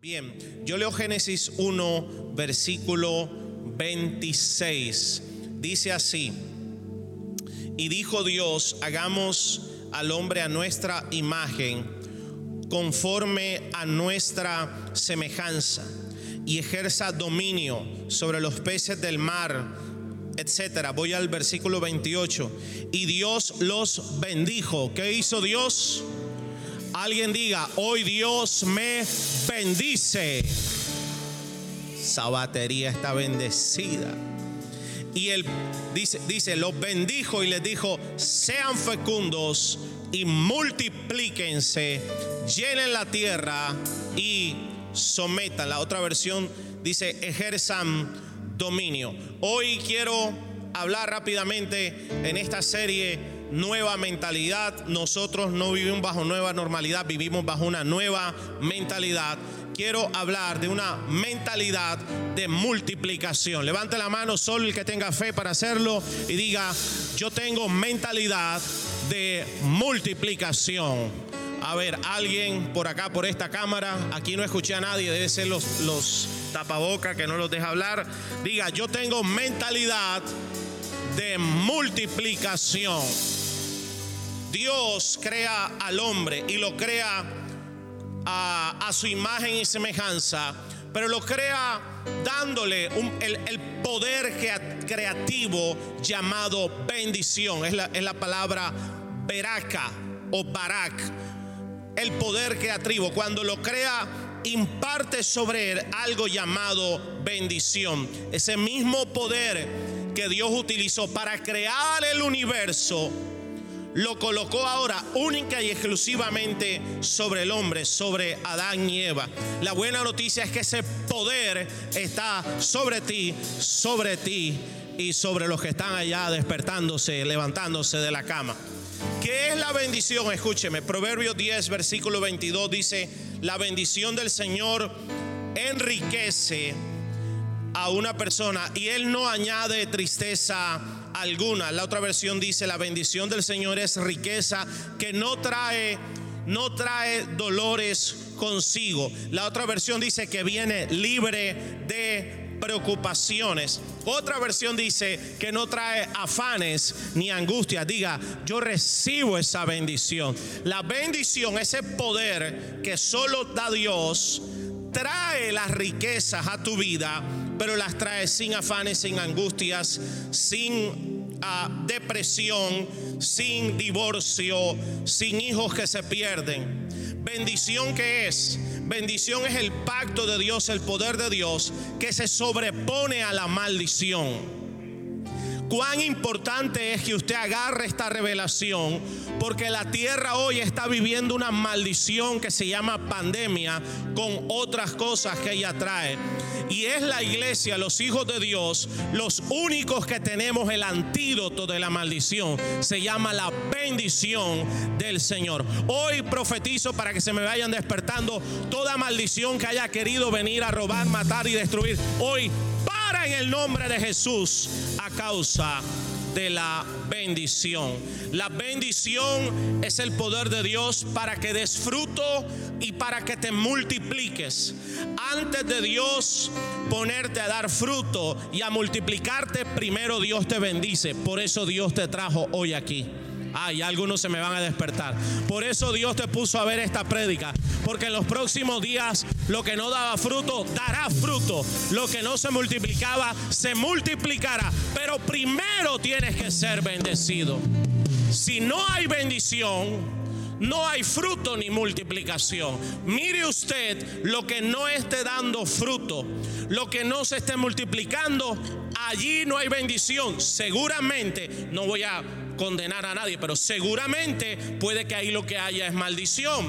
Bien, yo leo Génesis 1, versículo 26. Dice así, y dijo Dios, hagamos al hombre a nuestra imagen, conforme a nuestra semejanza, y ejerza dominio sobre los peces del mar, etcétera. Voy al versículo 28. Y Dios los bendijo. ¿Qué hizo Dios? Alguien diga, hoy Dios me bendice. Esa batería está bendecida. Y él dice, dice, los bendijo y les dijo, sean fecundos y multiplíquense, llenen la tierra y sometan. La otra versión dice, ejerzan dominio. Hoy quiero hablar rápidamente en esta serie nueva mentalidad. Nosotros no vivimos bajo nueva normalidad, vivimos bajo una nueva mentalidad. Quiero hablar de una mentalidad de multiplicación. Levante la mano solo el que tenga fe para hacerlo y diga, yo tengo mentalidad de multiplicación. A ver, alguien por acá, por esta cámara, aquí no escuché a nadie, debe ser los, los tapabocas que no los deja hablar. Diga, yo tengo mentalidad de multiplicación. Dios crea al hombre y lo crea a, su imagen y semejanza, pero lo crea dándole el, poder creativo llamado bendición. Es la, es la palabra beraca o barak. El poder creativo. Cuando lo crea, imparte sobre él algo llamado bendición. Ese mismo poder que Dios utilizó para crear el universo lo colocó ahora única y exclusivamente sobre el hombre, sobre Adán y Eva. La buena noticia es que ese poder está sobre ti, sobre ti y sobre los que están allá despertándose, levantándose de la cama. ¿Qué es la bendición? Escúcheme, Proverbios 10, versículo 22 dice, la bendición del Señor enriquece a una persona y Él no añade tristeza alguna. La otra versión dice, la bendición del Señor es riqueza que no trae, no trae dolores consigo. La otra versión dice que viene libre de preocupaciones. Otra versión dice que no trae afanes ni angustias. Diga, yo recibo esa bendición. La bendición, ese poder que solo da Dios, trae las riquezas a tu vida, pero las trae sin afanes, sin angustias, sin ah, depresión, sin divorcio, sin hijos que se pierden. Bendición que es, bendición es el pacto de Dios, el poder de Dios que se sobrepone a la maldición. Cuán importante es que usted agarre esta revelación, porque la tierra hoy está viviendo una maldición que se llama pandemia con otras cosas que ella trae. Y es la iglesia, los hijos de Dios, los únicos que tenemos el antídoto de la maldición. Se llama la bendición del Señor. Hoy profetizo para que se me vayan despertando toda maldición que haya querido venir a robar, matar y destruir. Hoy el nombre de Jesús a causa de la bendición. La bendición es el poder de Dios para que des fruto y para que te multipliques. Antes de Dios ponerte a dar fruto y a multiplicarte, primero Dios te bendice. Por eso Dios te trajo hoy aquí. Ay, algunos se me van a despertar. Por eso Dios te puso a ver esta prédica. Porque en los próximos días lo que no daba fruto dará fruto. Lo que no se multiplicaba se multiplicará. Pero primero tienes que ser bendecido. Si no hay bendición, no hay fruto ni multiplicación. Mire usted lo que no esté dando fruto, lo que no se esté multiplicando, allí no hay bendición. Seguramente, no voy a condenar a nadie, pero seguramente puede que ahí lo que haya es maldición.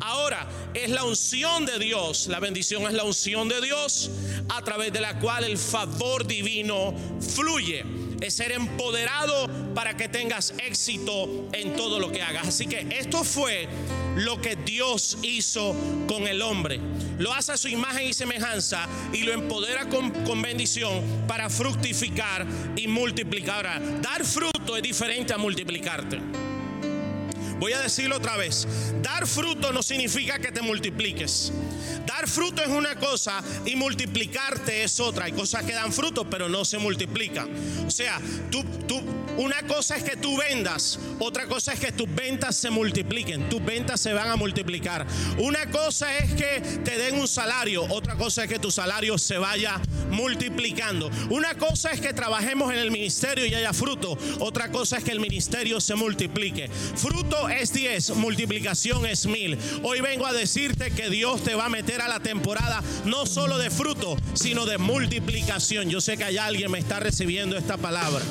Ahora, es la unción de Dios, la bendición es la unción de Dios a través de la cual el favor divino fluye. Es ser empoderado para que tengas éxito en todo lo que hagas. Así que esto fue lo que Dios hizo con el hombre. Lo hace a su imagen y semejanza y lo empodera con, bendición para fructificar y multiplicar. Ahora, dar fruto es diferente a multiplicarte. Voy a decirlo otra vez. Dar fruto no significa que te multipliques. Dar fruto es una cosa y multiplicarte es otra. Hay cosas que dan fruto pero no se multiplican. O sea, tú, tú, una cosa es que tú vendas, otra cosa es que tus ventas se multipliquen. Tus ventas se van a multiplicar. Una cosa es que te den un salario, otra cosa es que tu salario se vaya multiplicando. Una cosa es que trabajemos en el ministerio y haya fruto, otra cosa es que el ministerio se multiplique. Fruto es 10, multiplicación es mil. Hoy vengo a decirte que Dios te va a meter a la temporada no solo de fruto, sino de multiplicación. Yo sé que hay alguien me está recibiendo esta palabra.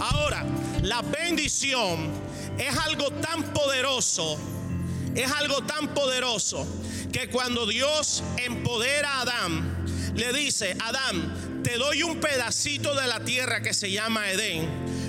Ahora, la bendición es algo tan poderoso, es algo tan poderoso que cuando Dios empodera a Adán, le dice, Adán, te doy un pedacito de la tierra que se llama Edén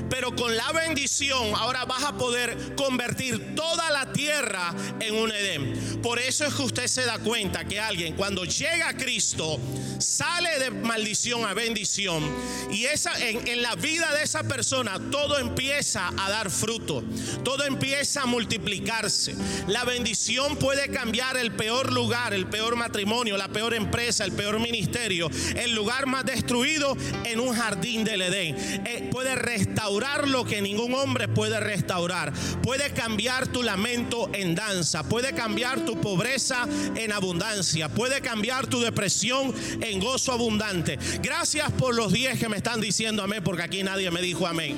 pero con la bendición ahora vas a poder convertir toda la tierra en un Edén. Por eso es que usted se da cuenta que alguien cuando llega a Cristo sale de maldición a bendición y esa en, la vida de esa persona todo empieza a dar fruto, todo empieza a multiplicarse. La bendición puede cambiar el peor lugar, el peor matrimonio, la peor empresa, el peor ministerio, el lugar más destruido en un jardín del Edén. Eh, puede restaurar lo que ningún hombre puede restaurar. Puede cambiar tu lamento en danza. Puede cambiar tu pobreza en abundancia. Puede cambiar tu depresión en gozo abundante. Gracias por los 10 que me están diciendo amén, porque aquí nadie me dijo amén.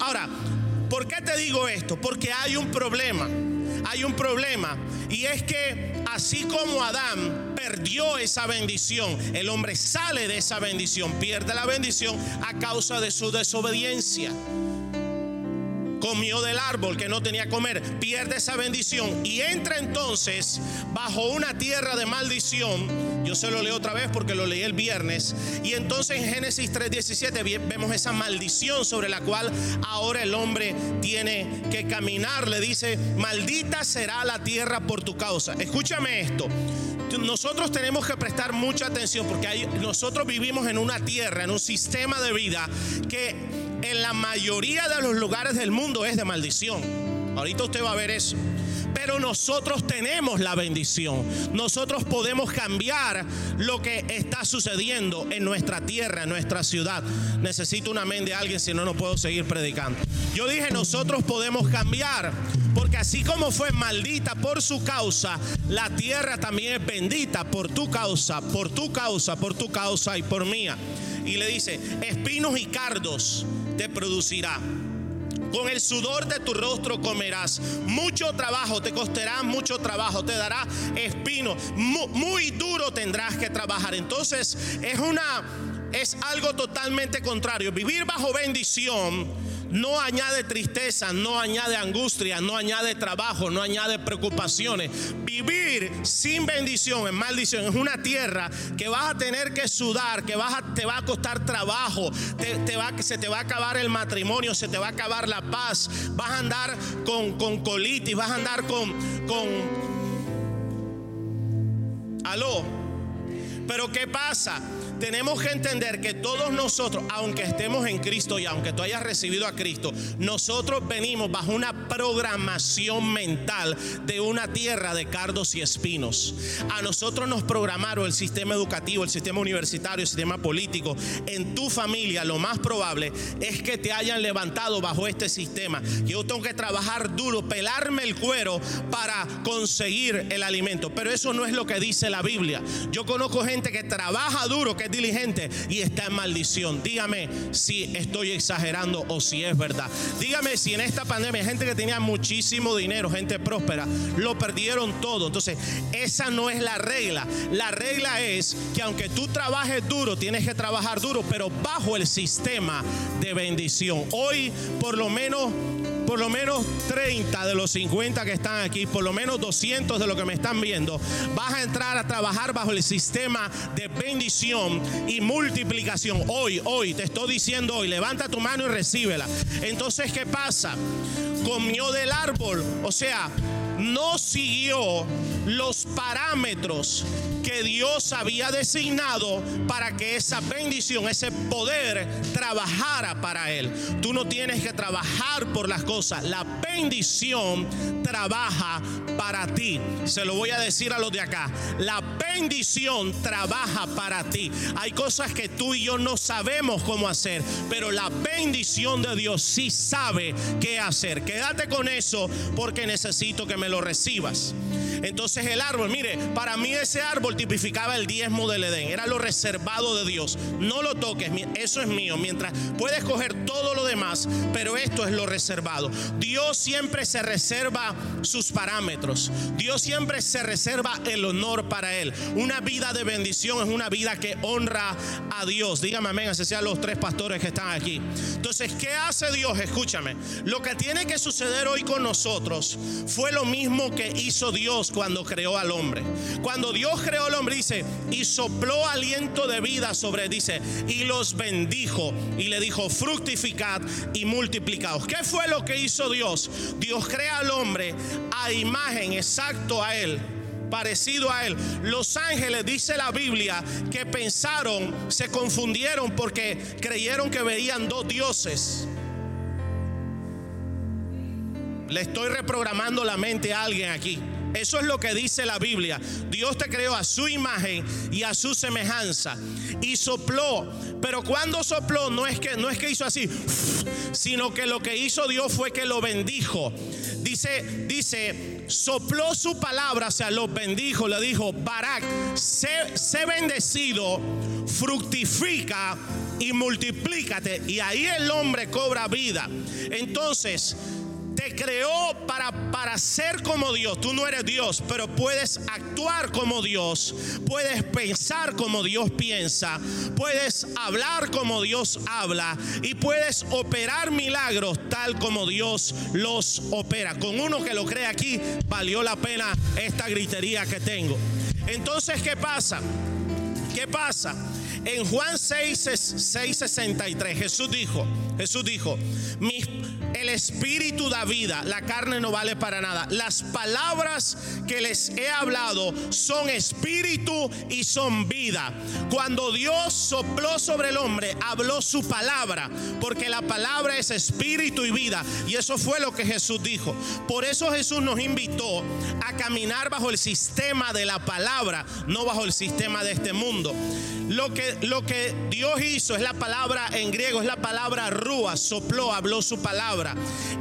ahora, ¿por qué te digo esto? Porque hay un problema. Hay un problema. Y es que así como Adán perdió esa bendición, el hombre sale de esa bendición, pierde la bendición a causa de su desobediencia comió del árbol que no tenía que comer, pierde esa bendición y entra entonces bajo una tierra de maldición. Yo se lo leo otra vez porque lo leí el viernes. Y entonces en Génesis 3:17 vemos esa maldición sobre la cual ahora el hombre tiene que caminar. Le dice, maldita será la tierra por tu causa. Escúchame esto nosotros tenemos que prestar mucha atención porque nosotros vivimos en una tierra, en un sistema de vida que en la mayoría de los lugares del mundo es de maldición. Ahorita usted va a ver eso. Pero nosotros tenemos la bendición. Nosotros podemos cambiar lo que está sucediendo en nuestra tierra, en nuestra ciudad. Necesito una amén de alguien, si no, no puedo seguir predicando. Yo dije, nosotros podemos cambiar. Porque así como fue maldita por su causa, la tierra también es bendita por tu causa, por tu causa, por tu causa y por mía. Y le dice, espinos y cardos te producirá. Con el sudor de tu rostro comerás. Mucho trabajo te costará, mucho trabajo te dará espino. Muy, muy duro tendrás que trabajar. Entonces es una es algo totalmente contrario. Vivir bajo bendición no añade tristeza, no añade angustia, no añade trabajo, no añade preocupaciones. Vivir sin bendición es maldición, es una tierra que vas a tener que sudar, que vas te va a costar trabajo, se te va a acabar el matrimonio, se te va a acabar la paz, vas a andar con, con colitis, vas a andar con, con... Aló. Pero ¿qué pasa? Tenemos que entender que todos nosotros, aunque estemos en Cristo y aunque tú hayas recibido a Cristo, nosotros venimos bajo una programación mental de una tierra de cardos y espinos. A nosotros nos programaron el sistema educativo, el sistema universitario, el sistema político. En tu familia lo más probable es que te hayan levantado bajo este sistema. Yo tengo que trabajar duro, pelarme el cuero para conseguir el alimento. Pero eso no es lo que dice la Biblia. Yo conozco gente que trabaja duro, que diligente y está en maldición. Dígame si estoy exagerando o si es verdad. Dígame si en esta pandemia gente que tenía muchísimo dinero, gente próspera, lo perdieron todo. Entonces, esa no es la regla. La regla es que aunque tú trabajes duro, tienes que trabajar duro, pero bajo el sistema de bendición. Hoy, por lo menos por lo menos 30 de los 50 que están aquí, por lo menos 200 de los que me están viendo, vas a entrar a trabajar bajo el sistema de bendición y multiplicación. Hoy, hoy, te estoy diciendo hoy, levanta tu mano y recíbela. Entonces, ¿qué pasa? Comió del árbol, o sea, no siguió los parámetros que Dios había designado para que esa bendición, ese poder trabajara para él. Tú no tienes que trabajar por las cosas. La bendición trabaja para ti. Se lo voy a decir a los de acá. La bendición trabaja para ti. Hay cosas que tú y yo no sabemos cómo hacer, pero la bendición de Dios sí sabe qué hacer. Quédate con eso porque necesito que me lo recibas. Entonces el árbol, mire, para mí ese árbol tipificaba el diezmo del Edén, era lo reservado de Dios. No lo toques, eso es mío, mientras puedes coger todo lo demás, pero esto es lo reservado. Dios siempre se reserva sus parámetros. Dios siempre se reserva el honor para él. Una vida de bendición es una vida que honra a Dios. Dígame amén, así sean los tres pastores que están aquí. Entonces, ¿qué hace Dios? Escúchame. Lo que tiene que suceder hoy con nosotros fue lo mismo que hizo Dios cuando creó al hombre. Cuando Dios creó al hombre, dice, y sopló aliento de vida sobre, dice, y los bendijo y le dijo, fructificad y multiplicaos. ¿Qué fue lo que hizo Dios? Dios crea al hombre a imagen exacto a él parecido a él. Los ángeles, dice la Biblia, que pensaron, se confundieron porque creyeron que veían dos dioses. Le estoy reprogramando la mente a alguien aquí. Eso es lo que dice la Biblia. Dios te creó a su imagen y a su semejanza y sopló. Pero cuando sopló no es que no es que hizo así, sino que lo que hizo Dios fue que lo bendijo. Dice, dice, sopló su palabra, o sea, lo bendijo, le dijo, Barak, sé, sé bendecido, fructifica y multiplícate. Y ahí el hombre cobra vida. Entonces, te creó para, para ser como Dios. Tú no eres Dios, pero puedes actuar como Dios. Puedes pensar como Dios piensa. Puedes hablar como Dios habla. Y puedes operar milagros tal como Dios los opera. Con uno que lo cree aquí, valió la pena esta gritería que tengo. Entonces, ¿qué pasa? ¿Qué pasa? En Juan 6, 63 Jesús dijo, Jesús dijo, el espíritu da vida, la carne no vale para nada. Las palabras que les he hablado son espíritu y son vida. Cuando Dios sopló sobre el hombre, habló su palabra, porque la palabra es espíritu y vida. Y eso fue lo que Jesús dijo. Por eso Jesús nos invitó a caminar bajo el sistema de la palabra, no bajo el sistema de este mundo. Lo que lo que Dios hizo es la palabra en griego, es la palabra rúa, sopló, habló su palabra.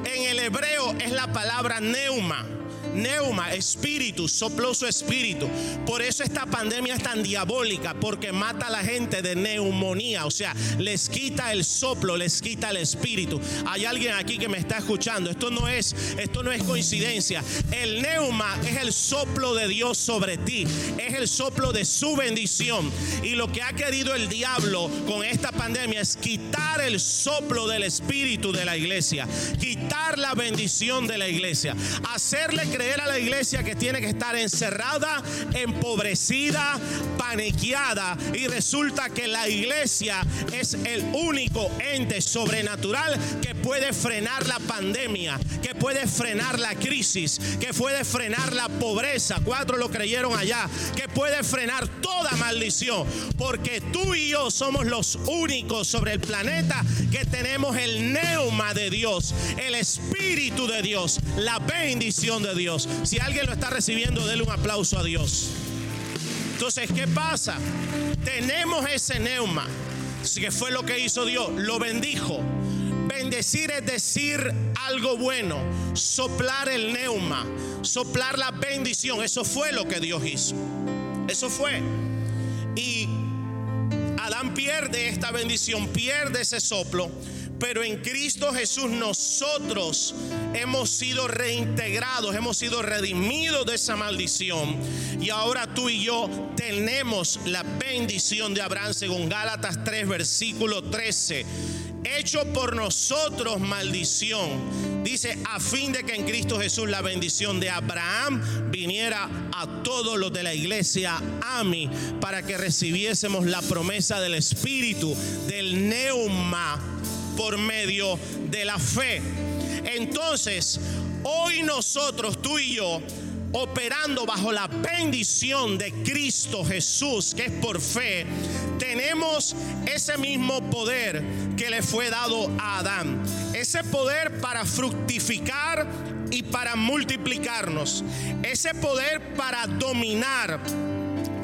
En el hebreo es la palabra neuma neuma, espíritu, sopló su espíritu. Por eso esta pandemia es tan diabólica, porque mata a la gente de neumonía, o sea, les quita el soplo, les quita el espíritu. Hay alguien aquí que me está escuchando. Esto no es, esto no es coincidencia. El neuma es el soplo de Dios sobre ti, es el soplo de su bendición. Y lo que ha querido el diablo con esta pandemia es quitar el soplo del espíritu de la iglesia, quitar la bendición de la iglesia, hacerle creer creer a la iglesia que tiene que estar encerrada, empobrecida, paniqueada. Y resulta que la iglesia es el único ente sobrenatural que puede frenar la pandemia, que puede frenar la crisis, que puede frenar la pobreza. Cuatro lo creyeron allá, que puede frenar toda maldición. Porque tú y yo somos los únicos sobre el planeta que tenemos el neuma de Dios, el espíritu de Dios, la bendición de Dios. Si alguien lo está recibiendo, déle un aplauso a Dios. Entonces, ¿qué pasa? Tenemos ese neuma, que fue lo que hizo Dios, lo bendijo. Bendecir es decir algo bueno, soplar el neuma, soplar la bendición. Eso fue lo que Dios hizo. Eso fue. Y Adán pierde esta bendición, pierde ese soplo pero en Cristo Jesús nosotros hemos sido reintegrados, hemos sido redimidos de esa maldición. Y ahora tú y yo tenemos la bendición de Abraham según Gálatas 3, versículo 13 hecho por nosotros maldición. Dice, a fin de que en Cristo Jesús la bendición de Abraham viniera a todos los de la iglesia, a mí, para que recibiésemos la promesa del Espíritu, del neuma, por medio de la fe. Entonces, hoy nosotros, tú y yo, operando bajo la bendición de Cristo Jesús, que es por fe, tenemos ese mismo poder que le fue dado a Adán. Ese poder para fructificar y para multiplicarnos. Ese poder para dominar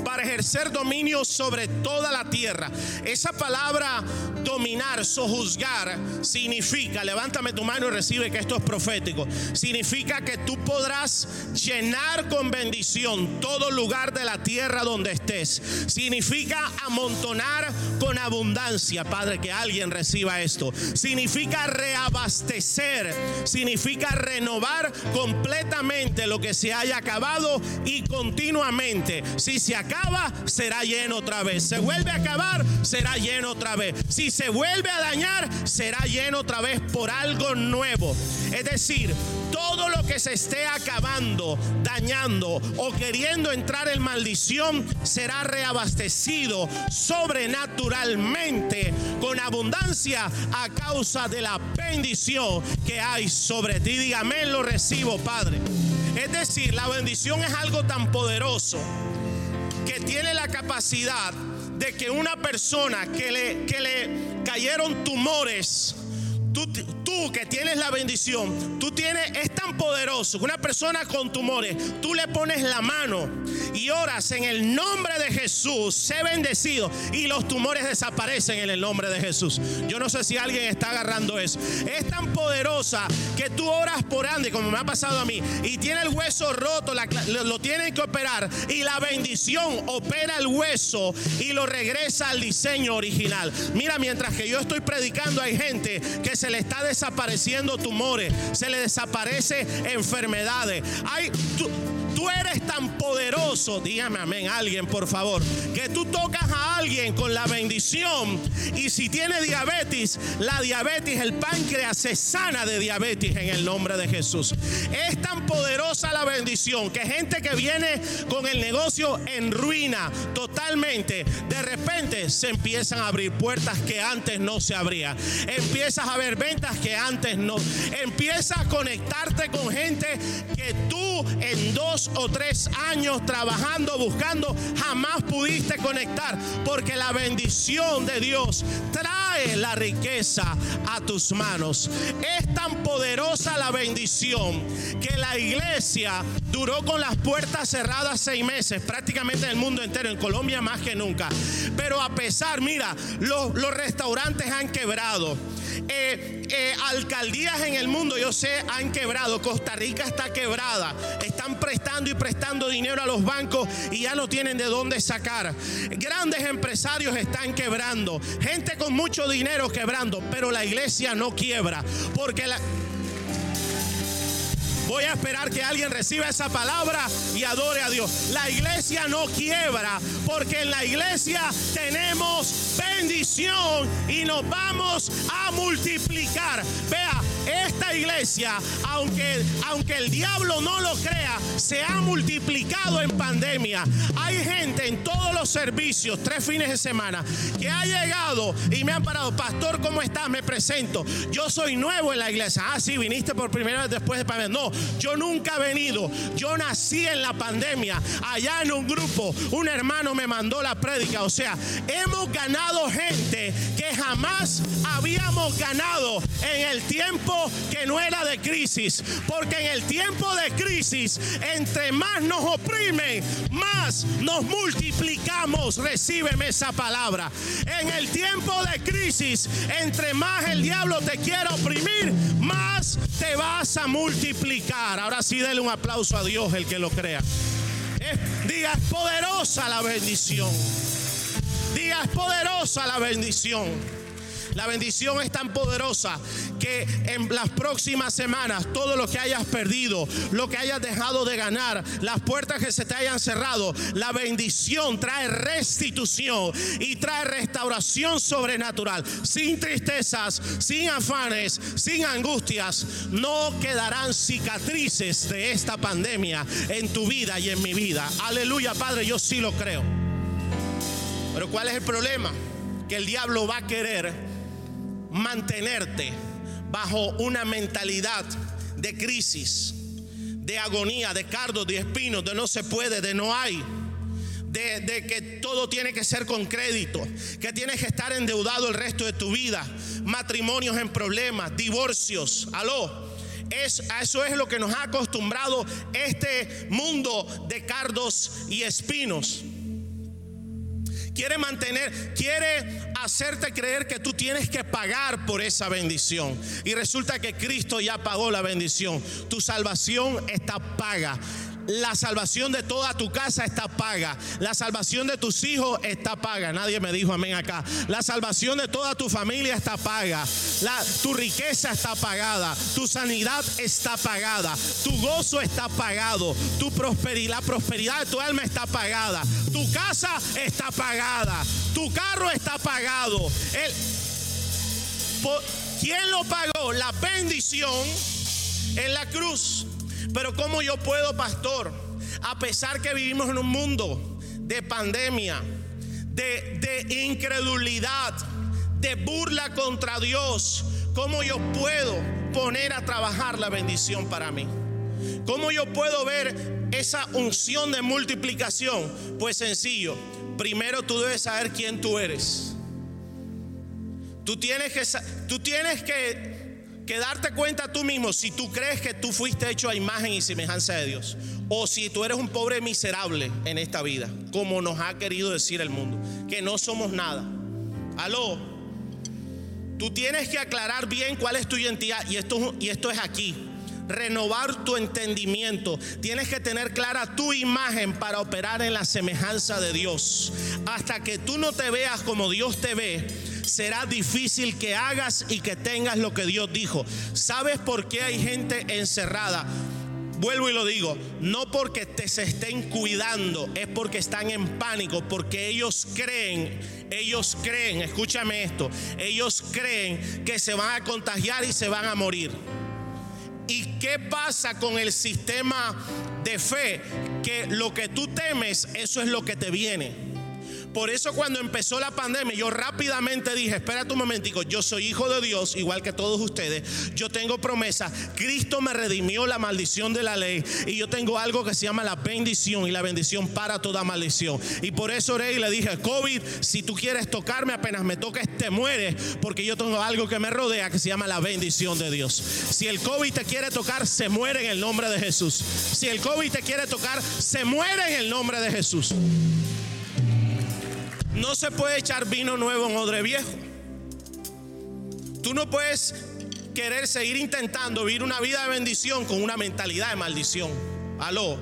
para ejercer dominio sobre toda la tierra. Esa palabra dominar, sojuzgar, significa, levántame tu mano y recibe que esto es profético, significa que tú podrás llenar con bendición todo lugar de la tierra donde estés. Significa amontonar con abundancia, Padre, que alguien reciba esto. Significa reabastecer, significa renovar completamente lo que se haya acabado y continuamente. Si se acaba, será lleno otra vez. Se vuelve a acabar, será lleno otra vez. Si se vuelve a dañar, será lleno otra vez por algo nuevo. Es decir, todo lo que se esté acabando, dañando o queriendo entrar en maldición será reabastecido sobrenaturalmente con abundancia a causa de la bendición que hay sobre ti. Dígame, lo recibo, Padre. Es decir, la bendición es algo tan poderoso que tiene la capacidad de que una persona que le, que le cayeron tumores, tú, que tienes la bendición, tú tienes, es tan poderoso una persona con tumores, tú le pones la mano y oras en el nombre de Jesús, sé bendecido y los tumores desaparecen en el nombre de Jesús. Yo no sé si alguien está agarrando eso. Es tan poderosa que tú oras por Andy, como me ha pasado a mí, y tiene el hueso roto, lo tienen que operar y la bendición opera el hueso y lo regresa al diseño original. Mira, mientras que yo estoy predicando, hay gente que se le está desapareciendo tumores, se le desaparece enfermedades. Hay, tú, tú eres tan dígame amén, alguien por favor, que tú tocas a alguien con la bendición y si tiene diabetes, la diabetes, el páncreas se sana de diabetes en el nombre de Jesús. Es tan poderosa la bendición que gente que viene con el negocio en ruina totalmente, de repente se empiezan a abrir puertas que antes no se abrían. Empiezas a ver ventas que antes no. Empiezas a conectarte con gente que tú en dos o tres años trabajando, buscando, jamás pudiste conectar. Porque la bendición de Dios trae la riqueza a tus manos. Es tan poderosa la bendición que la iglesia duró con las puertas cerradas seis meses, prácticamente en el mundo entero, en Colombia más que nunca. Pero a pesar, mira, los, restaurantes han quebrado. Eh, eh, alcaldías en el mundo, yo sé, han quebrado. Costa Rica está quebrada. Están prestando y prestando dinero a los bancos y ya no tienen de dónde sacar. Grandes empresarios están quebrando. Gente con mucho dinero quebrando. Pero la iglesia no quiebra. Porque la... Voy a esperar que alguien reciba esa palabra y adore a Dios. La iglesia no quiebra porque en la iglesia tenemos bendición y nos vamos a multiplicar. Vea, esta iglesia, aunque, aunque el diablo no lo crea, se ha multiplicado en pandemia. Hay gente en todos los servicios, tres fines de semana, que ha llegado y me han parado, pastor, ¿cómo estás? Me presento. Yo soy nuevo en la iglesia. Ah, sí, viniste por primera vez después de pandemia. No, yo nunca he venido. Yo nací en la pandemia. Allá en un grupo, un hermano me mandó la prédica. O sea, hemos ganado gente que jamás habíamos ganado en el tiempo que no era de crisis. Porque en el tiempo de crisis, entre más nos oprimen, más nos multiplicamos. Recíbeme esa palabra. En el tiempo de crisis, entre más el diablo te quiere oprimir, más te vas a multiplicar. Ahora sí, dele un aplauso a Dios el que lo crea. diga, es poderosa la bendición. Diga, es poderosa la bendición. La bendición es tan poderosa que en las próximas semanas todo lo que hayas perdido, lo que hayas dejado de ganar, las puertas que se te hayan cerrado, la bendición trae restitución y trae restauración sobrenatural. Sin tristezas, sin afanes, sin angustias, no quedarán cicatrices de esta pandemia en tu vida y en mi vida. Aleluya, Padre, yo sí lo creo. Pero ¿cuál es el problema? Que el diablo va a querer mantenerte bajo una mentalidad de crisis, de agonía, de cardos, de espinos, de no se puede, de no hay. De, que todo tiene que ser con crédito, que tienes que estar endeudado el resto de tu vida, matrimonios en problemas, divorcios, aló. Es, eso es lo que nos ha acostumbrado este mundo de cardos y espinos quiere mantener, quiere hacerte creer que tú tienes que pagar por esa bendición. Y resulta que Cristo ya pagó la bendición. Tu salvación está paga. La salvación de toda tu casa está paga. La salvación de tus hijos está paga. Nadie me dijo amén acá. La salvación de toda tu familia está paga. La, tu riqueza está pagada. Tu sanidad está pagada. Tu gozo está pagado. Tu prosperidad, la prosperidad de tu alma está pagada. Tu casa está pagada. Tu carro está pagado. El, ¿Quién lo pagó? La bendición en la cruz. Pero ¿cómo yo puedo, pastor? A pesar que vivimos en un mundo de pandemia, de, de incredulidad, de burla contra Dios, ¿cómo yo puedo poner a trabajar la bendición para mí? ¿Cómo yo puedo ver esa unción de multiplicación? Pues sencillo, primero tú debes saber quién tú eres. Tú tienes que, tú tienes que que darte cuenta tú mismo si tú crees que tú fuiste hecho a imagen y semejanza de Dios. O si tú eres un pobre miserable en esta vida, como nos ha querido decir el mundo, que no somos nada. Aló, tú tienes que aclarar bien cuál es tu identidad y esto, y esto es aquí. Renovar tu entendimiento. Tienes que tener clara tu imagen para operar en la semejanza de Dios. Hasta que tú no te veas como Dios te ve, será difícil que hagas y que tengas lo que Dios dijo. ¿Sabes por qué hay gente encerrada? Vuelvo y lo digo, no porque te se estén cuidando, es porque están en pánico, porque ellos creen, ellos creen, escúchame esto, ellos creen que se van a contagiar y se van a morir. ¿Y qué pasa con el sistema de fe? Que lo que tú temes, eso es lo que te viene. Por eso cuando empezó la pandemia, yo rápidamente dije, espérate un momentico, yo soy hijo de Dios, igual que todos ustedes, yo tengo promesa, Cristo me redimió la maldición de la ley y yo tengo algo que se llama la bendición y la bendición para toda maldición. Y por eso oré y le dije, COVID, si tú quieres tocarme, apenas me toques, te mueres, porque yo tengo algo que me rodea que se llama la bendición de Dios. Si el COVID te quiere tocar, se muere en el nombre de Jesús. Si el COVID te quiere tocar, se muere en el nombre de Jesús. No se puede echar vino nuevo en odre viejo. Tú no puedes querer seguir intentando vivir una vida de bendición con una mentalidad de maldición. Aló,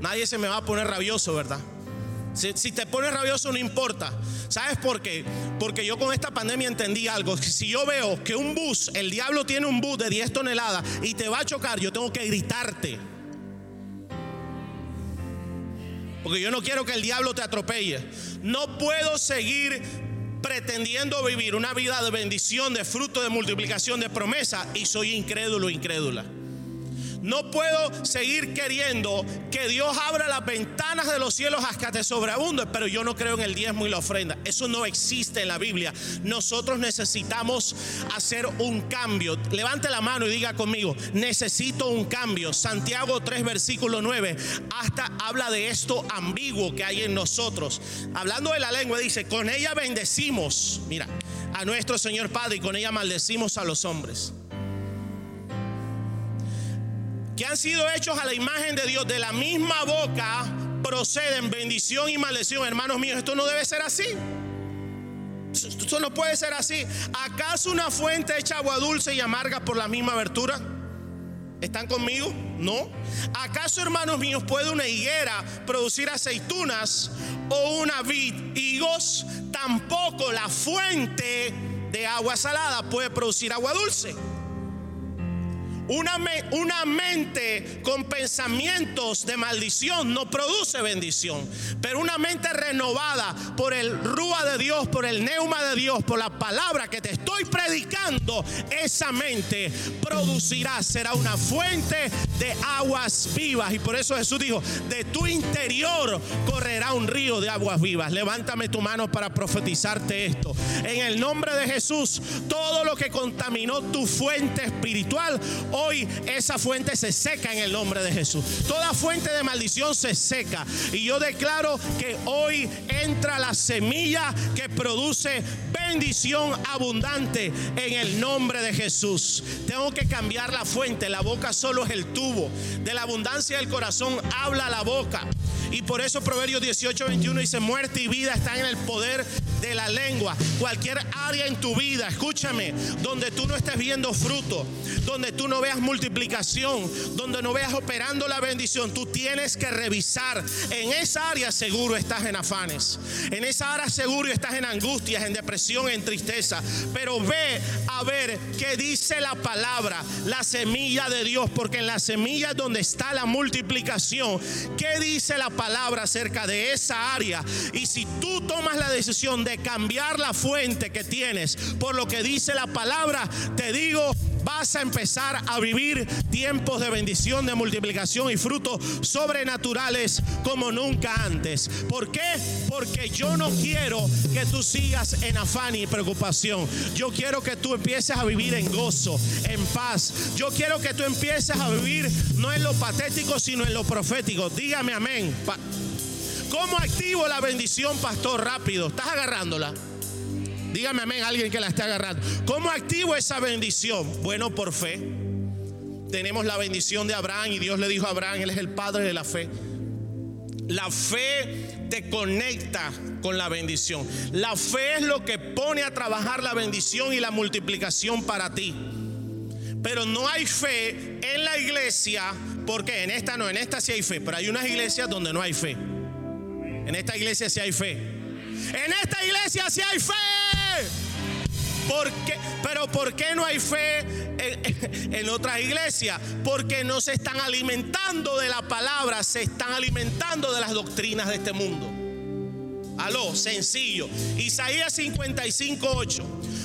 nadie se me va a poner rabioso, ¿verdad? Si, te pones rabioso no importa. ¿Sabes por qué? Porque yo con esta pandemia entendí algo. Si yo veo que un bus, el diablo tiene un bus de 10 toneladas y te va a chocar, yo tengo que gritarte. Porque yo no quiero que el diablo te atropelle. No puedo seguir pretendiendo vivir una vida de bendición, de fruto, de multiplicación, de promesa y soy incrédulo, incrédula. No puedo seguir queriendo que Dios abra las ventanas de los cielos hasta que sobreabunde, pero yo no creo en el diezmo y la ofrenda. Eso no existe en la Biblia. Nosotros necesitamos hacer un cambio. Levante la mano y diga conmigo, necesito un cambio. Santiago 3, versículo 9, hasta habla de esto ambiguo que hay en nosotros. Hablando de la lengua, dice, con ella bendecimos, mira, a nuestro Señor Padre y con ella maldecimos a los hombres que han sido hechos a la imagen de Dios, de la misma boca proceden bendición y maldición. Hermanos míos, esto no debe ser así. Esto no puede ser así. ¿Acaso una fuente echa agua dulce y amarga por la misma abertura? ¿Están conmigo? No. ¿Acaso, hermanos míos, puede una higuera producir aceitunas o una vid higos? Tampoco la fuente de agua salada puede producir agua dulce. Una, una, mente con pensamientos de maldición no produce bendición. Pero una mente renovada por el rúa de Dios, por el neuma de Dios, por la palabra que te estoy predicando, esa mente producirá, será una fuente de aguas vivas. Y por eso Jesús dijo, de tu interior correrá un río de aguas vivas. Levántame tu mano para profetizarte esto. En el nombre de Jesús, todo lo que contaminó tu fuente espiritual, hoy esa fuente se seca en el nombre de Jesús. Toda fuente de maldición se seca. Y yo declaro que hoy entra la semilla que produce bendición abundante en el nombre de Jesús. Tengo que cambiar la fuente. La boca solo es el tubo. De la abundancia del corazón habla la boca. Y por eso Proverbios 18, 21 dice, muerte y vida están en el poder de la lengua. Cualquier área en tu vida, escúchame, donde tú no estés viendo fruto, donde tú no veas multiplicación, donde no veas operando la bendición, tú tienes que revisar. En esa área seguro estás en afanes. En esa área seguro estás en angustias, en depresión, en tristeza. Pero ve ver qué dice la palabra, la semilla de Dios, porque en la semilla es donde está la multiplicación. ¿Qué dice la palabra acerca de esa área. Y si tú tomas la decisión de cambiar la fuente que tienes por lo que dice la palabra, te digo, vas a empezar a vivir tiempos de bendición, de multiplicación y frutos sobrenaturales como nunca antes. ¿Por qué? Porque yo no quiero que tú sigas en afán y preocupación. Yo quiero que tú empieces a vivir en gozo, en paz. Yo quiero que tú empieces a vivir no en lo patético, sino en lo profético. Dígame amén. ¿Cómo activo la bendición, pastor? Rápido. ¿Estás agarrándola? Dígame amén, alguien que la esté agarrando. ¿Cómo activo esa bendición? Bueno, por fe. Tenemos la bendición de Abraham y Dios le dijo a Abraham, Él es el padre de la fe. La fe te conecta con la bendición. La fe es lo que pone a trabajar la bendición y la multiplicación para ti. Pero no hay fe en la iglesia, porque en esta no, en esta sí hay fe, pero hay unas iglesias donde no hay fe. En esta iglesia sí hay fe. En esta iglesia sí hay fe. ¿Por Pero ¿por qué no hay fe en, en, otras iglesias? Porque no se están alimentando de la palabra, se están alimentando de las doctrinas de este mundo. Aló, sencillo. Isaías 55, 8.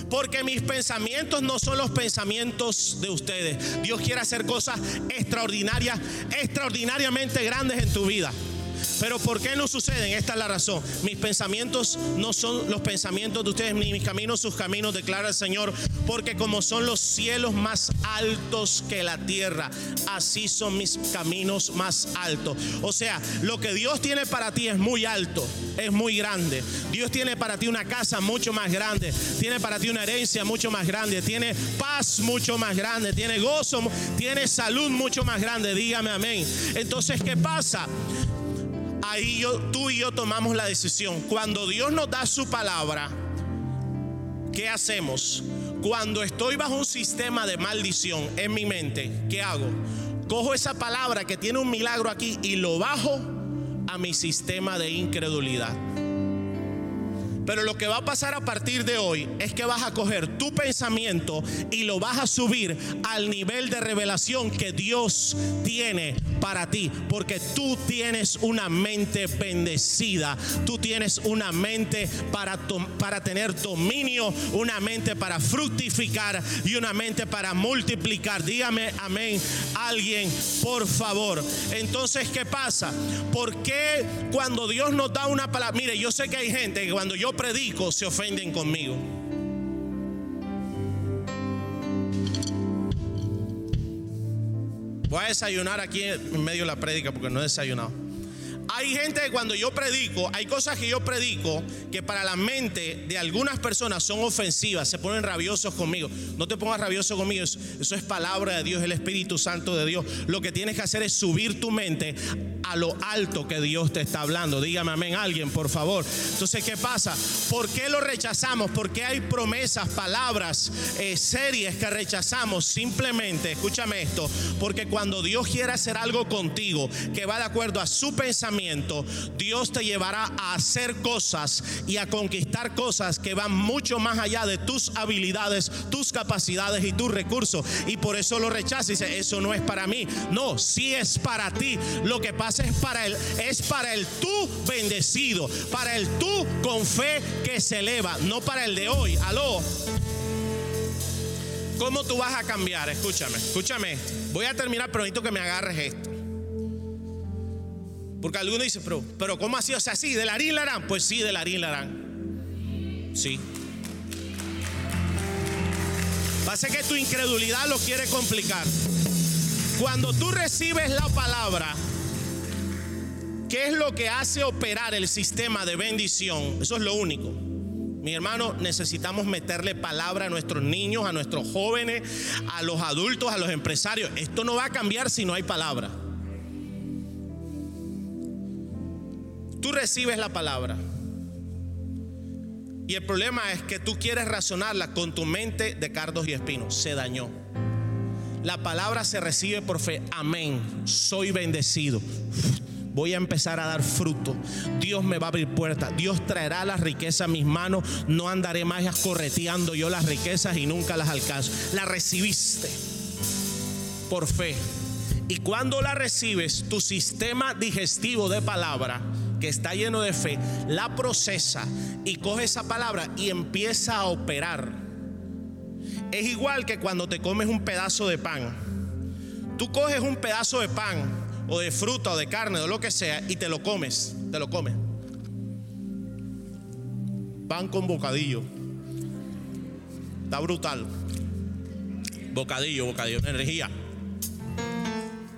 Porque mis pensamientos no son los pensamientos de ustedes. Dios quiere hacer cosas extraordinarias, extraordinariamente grandes en tu vida. Pero ¿por qué no suceden? Esta es la razón. Mis pensamientos no son los pensamientos de ustedes, ni mis caminos sus caminos, declara el Señor. Porque como son los cielos más altos que la tierra, así son mis caminos más altos. O sea, lo que Dios tiene para ti es muy alto, es muy grande. Dios tiene para ti una casa mucho más grande, tiene para ti una herencia mucho más grande, tiene paz mucho más grande, tiene gozo, tiene salud mucho más grande. Dígame amén. Entonces, ¿qué pasa? Ahí yo, tú y yo tomamos la decisión. Cuando Dios nos da su palabra, ¿qué hacemos? Cuando estoy bajo un sistema de maldición en mi mente, ¿qué hago? Cojo esa palabra que tiene un milagro aquí y lo bajo a mi sistema de incredulidad. Pero lo que va a pasar a partir de hoy es que vas a coger tu pensamiento y lo vas a subir al nivel de revelación que Dios tiene para ti. Porque tú tienes una mente bendecida. Tú tienes una mente para, para tener dominio, una mente para fructificar y una mente para multiplicar. Dígame amén alguien, por favor. Entonces, ¿qué pasa? ¿Por qué cuando Dios nos da una palabra? Mire, yo sé que hay gente que cuando yo predico se ofenden conmigo. Voy a desayunar aquí en medio de la prédica porque no he desayunado. Hay gente que cuando yo predico, hay cosas que yo predico que para la mente de algunas personas son ofensivas, se ponen rabiosos conmigo. No te pongas rabioso conmigo, eso, es palabra de Dios, el Espíritu Santo de Dios. Lo que tienes que hacer es subir tu mente a lo alto que Dios te está hablando. Dígame amén alguien, por favor. Entonces, ¿qué pasa? ¿Por qué lo rechazamos? ¿Por qué hay promesas, palabras, eh, series que rechazamos? Simplemente, escúchame esto, porque cuando Dios quiere hacer algo contigo que va de acuerdo a su pensamiento, Dios te llevará a hacer cosas y a conquistar cosas que van mucho más allá de tus habilidades, tus capacidades y tus recursos. Y por eso lo rechaza y dice, eso no es para mí. No, sí es para ti. Lo que pasa es para el, es para el tú bendecido, para el tú con fe que se eleva, no para el de hoy. Aló. ¿Cómo tú vas a cambiar? Escúchame, escúchame. Voy a terminar, pero necesito que me agarres esto. Porque algunos dicen, pero, pero ¿cómo así? O sea, de la harán. Pues sí, de la harán. Sí. Pasa que tu incredulidad lo quiere complicar. Cuando tú recibes la palabra, ¿qué es lo que hace operar el sistema de bendición? Eso es lo único. Mi hermano, necesitamos meterle palabra a nuestros niños, a nuestros jóvenes, a los adultos, a los empresarios. Esto no va a cambiar si no hay palabra. Tú recibes la palabra. Y el problema es que tú quieres razonarla con tu mente de cardos y espinos. Se dañó. La palabra se recibe por fe. Amén. Soy bendecido. Voy a empezar a dar fruto. Dios me va a abrir puertas. Dios traerá la riqueza a mis manos. No andaré más correteando yo las riquezas y nunca las alcanzo. La recibiste por fe. Y cuando la recibes, tu sistema digestivo de palabra que está lleno de fe, la procesa y coge esa palabra y empieza a operar. Es igual que cuando te comes un pedazo de pan. Tú coges un pedazo de pan o de fruta o de carne o lo que sea y te lo comes, te lo comes. Pan con bocadillo. Está brutal. Bocadillo, bocadillo, energía.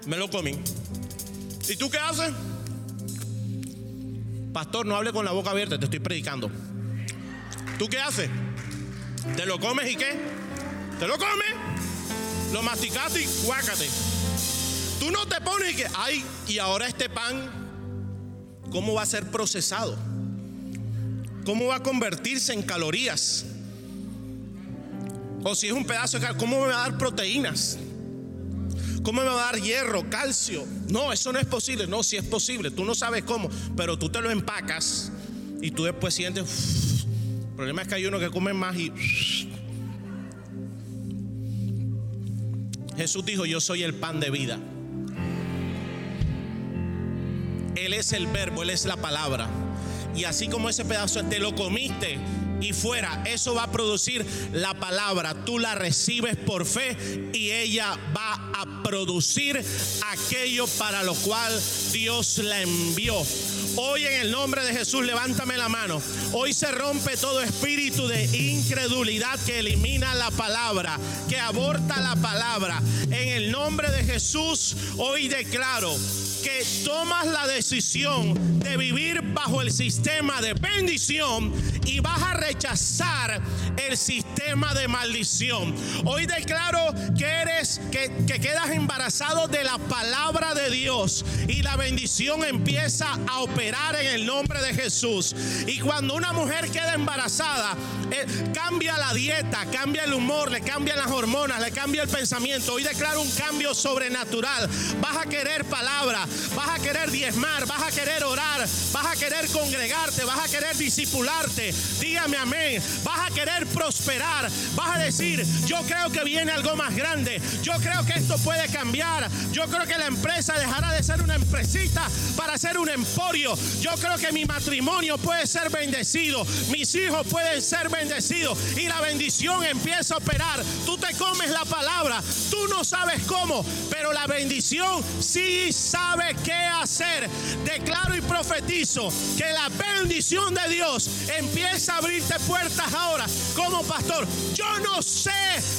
Me lo comí. ¿Y tú qué haces? Pastor, no hable con la boca abierta, te estoy predicando. ¿Tú qué haces? ¿Te lo comes y qué? ¿Te lo comes? Lo masticaste y guácate. Tú no te pones y que, ay, y ahora este pan, ¿cómo va a ser procesado? ¿Cómo va a convertirse en calorías? O si es un pedazo de carne, ¿cómo me va a dar proteínas? ¿Cómo me va a dar hierro, calcio? No, eso no es posible. No, si es posible. Tú no sabes cómo, pero tú te lo empacas y tú después sientes. El problema es que hay uno que come más y. Jesús dijo: Yo soy el pan de vida. Él es el verbo, Él es la palabra. Y así como ese pedazo te lo comiste, y fuera. Eso va a producir la palabra. Tú la recibes por fe y ella va a producir aquello para lo cual Dios la envió. Hoy en el nombre de Jesús, levántame la mano. Hoy se rompe todo espíritu de incredulidad que elimina la palabra, que aborta la palabra. En el nombre de Jesús, hoy declaro que tomas la decisión de vivir bajo el sistema de bendición y vas a rechazar el sistema de maldición. Hoy declaro que eres, que, que quedas embarazado de la palabra de Dios y la bendición empieza a operar en el nombre de Jesús. Y cuando una mujer queda embarazada, eh, cambia la dieta, cambia el humor, le cambian las hormonas, le cambia el pensamiento. Hoy declaro un cambio sobrenatural. Vas a querer palabra, vas a querer diezmar, vas a querer orar, vas a querer congregarte, vas a querer discipularte. Dígame amén. Vas a querer prosperar. Vas a decir, yo creo que viene algo más grande. Yo creo que esto puede cambiar. Yo creo que la empresa dejará de ser una empresita para ser un emporio. Yo creo que mi matrimonio puede ser bendecido. Mis hijos pueden ser bendecidos. Y la bendición empieza a operar. Tú te comes la palabra. Tú no sabes cómo. Pero la bendición sí sabe qué hacer. Declaro y profetizo que la bendición de Dios empieza a abrirte puertas ahora. Como pastor, yo no sé,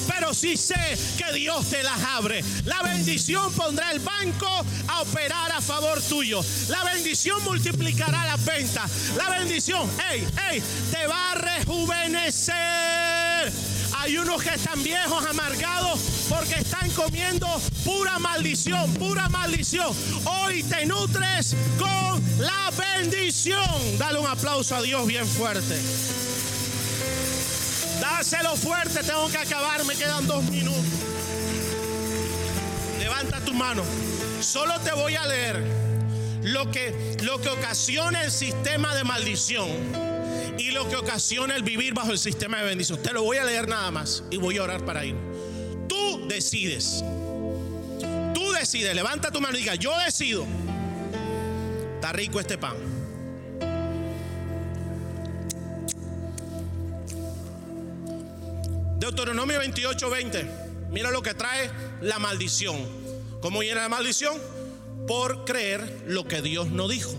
pero sí sé que Dios te las abre. La bendición pondrá el banco a operar a favor tuyo. La bendición multiplicará las ventas. La bendición, hey, hey, te va a rejuvenecer Hay unos que están viejos, amargados, porque están comiendo pura maldición, pura maldición. Hoy te nutres con la bendición. Dale un aplauso a Dios bien fuerte. Dáselo fuerte, tengo que acabar, me quedan dos minutos. Levanta tu mano. Solo te voy a leer lo que, lo que ocasiona el sistema de maldición y lo que ocasiona el vivir bajo el sistema de bendición. Te lo voy a leer nada más y voy a orar para ir. Tú decides. Tú decides. Levanta tu mano y diga, yo decido. Está rico este pan. Deuteronomio 28, 20. Mira lo que trae la maldición. ¿Cómo viene la maldición? Por creer lo que Dios no dijo.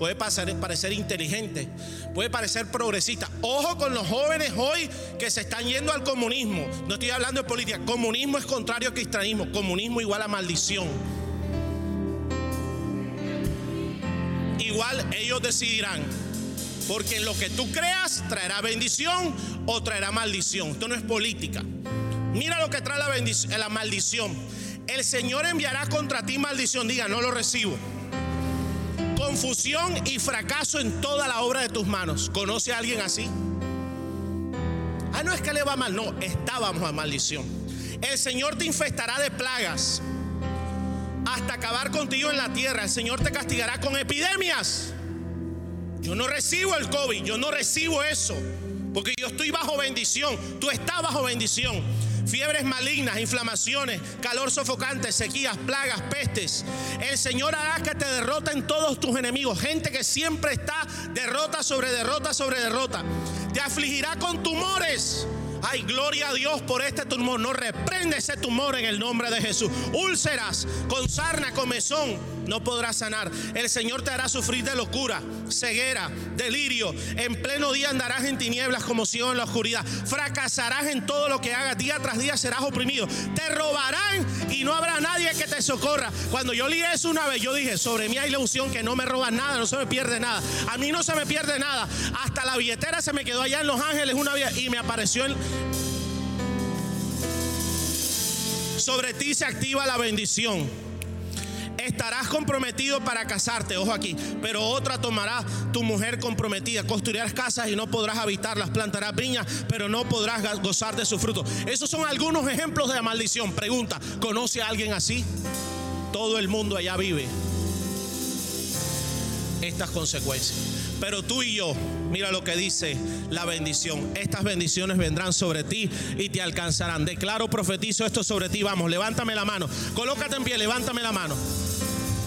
Puede parecer inteligente, puede parecer progresista. Ojo con los jóvenes hoy que se están yendo al comunismo. No estoy hablando de política. Comunismo es contrario a cristianismo. Comunismo igual a maldición. Igual ellos decidirán porque en lo que tú creas traerá bendición o traerá maldición. Esto no es política. Mira lo que trae la maldición. El Señor enviará contra ti maldición. Diga, no lo recibo. Confusión y fracaso en toda la obra de tus manos. ¿Conoce a alguien así? Ah, no es que le va mal. No, estábamos a maldición. El Señor te infestará de plagas hasta acabar contigo en la tierra. El Señor te castigará con epidemias yo no recibo el COVID, yo no recibo eso. Porque yo estoy bajo bendición, tú estás bajo bendición. Fiebres malignas, inflamaciones, calor sofocante, sequías, plagas, pestes. El Señor hará que te derroten todos tus enemigos. Gente que siempre está derrota sobre derrota sobre derrota. Te afligirá con tumores. Ay, gloria a Dios por este tumor. No reprende ese tumor en el nombre de Jesús. Úlceras, con sarna, comezón no podrás sanar. El Señor te hará sufrir de locura, ceguera, delirio. En pleno día andarás en tinieblas como ciego en la oscuridad. Fracasarás en todo lo que hagas. Día tras día serás oprimido. Te robarán y no habrá nadie que te socorra. Cuando yo leí eso una vez, yo dije, sobre mí hay la que no me roban nada, no se me pierde nada. A mí no se me pierde nada. Hasta la billetera se me quedó allá en Los Ángeles una vez y me apareció en... Sobre ti se activa la bendición. Estarás comprometido para casarte, ojo aquí, pero otra tomará tu mujer comprometida. Construirás casas y no podrás habitarlas, plantarás viñas, pero no podrás gozar de su fruto. Esos son algunos ejemplos de maldición. Pregunta, ¿conoce a alguien así? Todo el mundo allá vive estas consecuencias. Pero tú y yo, mira lo que dice la bendición. Estas bendiciones vendrán sobre ti y te alcanzarán. Declaro, profetizo esto sobre ti. Vamos, levántame la mano. Colócate en pie, levántame la mano.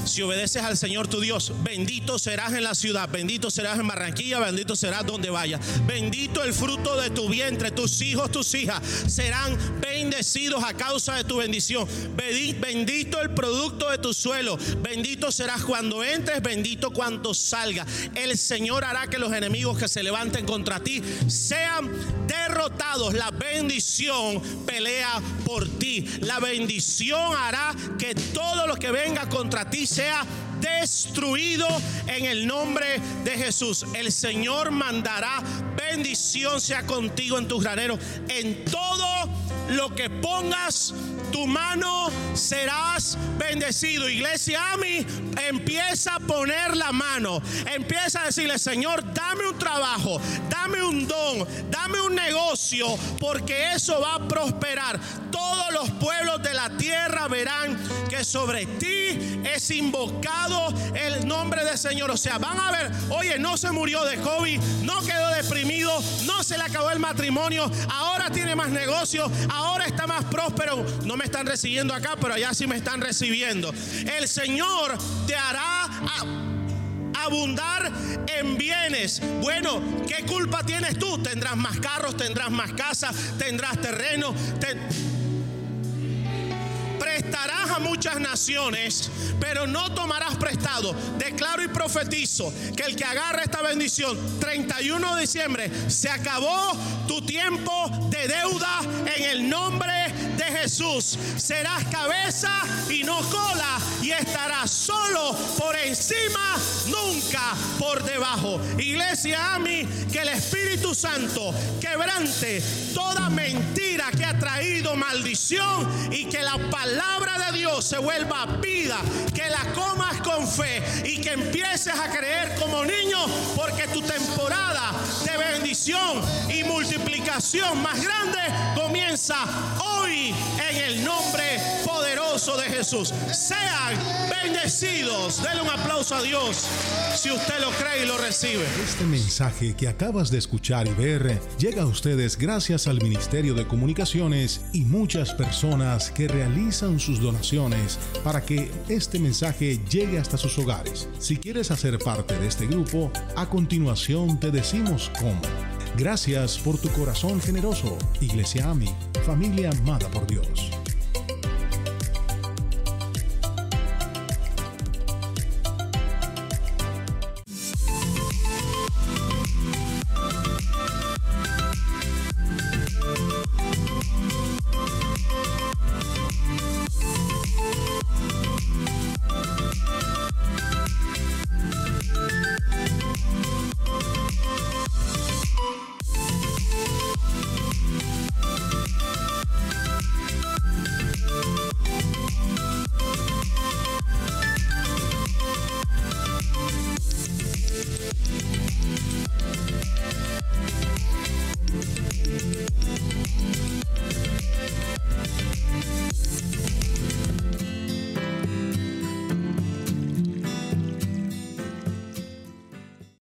Si obedeces al Señor tu Dios, bendito serás en la ciudad, bendito serás en Barranquilla, bendito serás donde vayas. Bendito el fruto de tu vientre, tus hijos, tus hijas serán bendecidos a causa de tu bendición. Bendito el producto de tu suelo, bendito serás cuando entres, bendito cuando salga. El Señor hará que los enemigos que se levanten contra ti sean derrotados. La bendición pelea por ti. La bendición hará que todo lo que venga contra ti sea destruido en el nombre de Jesús. El Señor mandará bendición sea contigo en tus graneros. En todo lo que pongas tu mano serás bendecido. Iglesia a mí empieza a poner la mano. Empieza a decirle, Señor, dame un trabajo, dame un don, dame un negocio, porque eso va a prosperar. Todos los pueblos de la tierra verán que sobre ti es invocado el nombre del Señor. O sea, van a ver, oye, no se murió de COVID, no quedó deprimido, no se le acabó el matrimonio, ahora tiene más negocio, ahora está más próspero. No me están recibiendo acá, pero allá sí me están recibiendo. El Señor te hará abundar en bienes. Bueno, ¿qué culpa tienes tú? Tendrás más carros, tendrás más casas, tendrás terreno. A muchas naciones, pero no tomarás prestado. Declaro y profetizo que el que agarra esta bendición, 31 de diciembre, se acabó tu tiempo de deuda en el nombre de Jesús serás cabeza y no cola y estarás solo por encima, nunca por debajo. Iglesia, a mí que el Espíritu Santo quebrante toda mentira que ha traído maldición y que la palabra de Dios se vuelva vida, que la comas con fe y que empieces a creer como niño porque tu temporada de bendición y multiplicación más grande comienza hoy en el nombre poderoso de Jesús. Bendecidos. Denle un aplauso a Dios si usted lo cree y lo recibe. Este mensaje que acabas de escuchar y ver llega a ustedes gracias al Ministerio de Comunicaciones y muchas personas que realizan sus donaciones para que este mensaje llegue hasta sus hogares. Si quieres hacer parte de este grupo, a continuación te decimos cómo. Gracias por tu corazón generoso, Iglesia AMI, familia amada por Dios.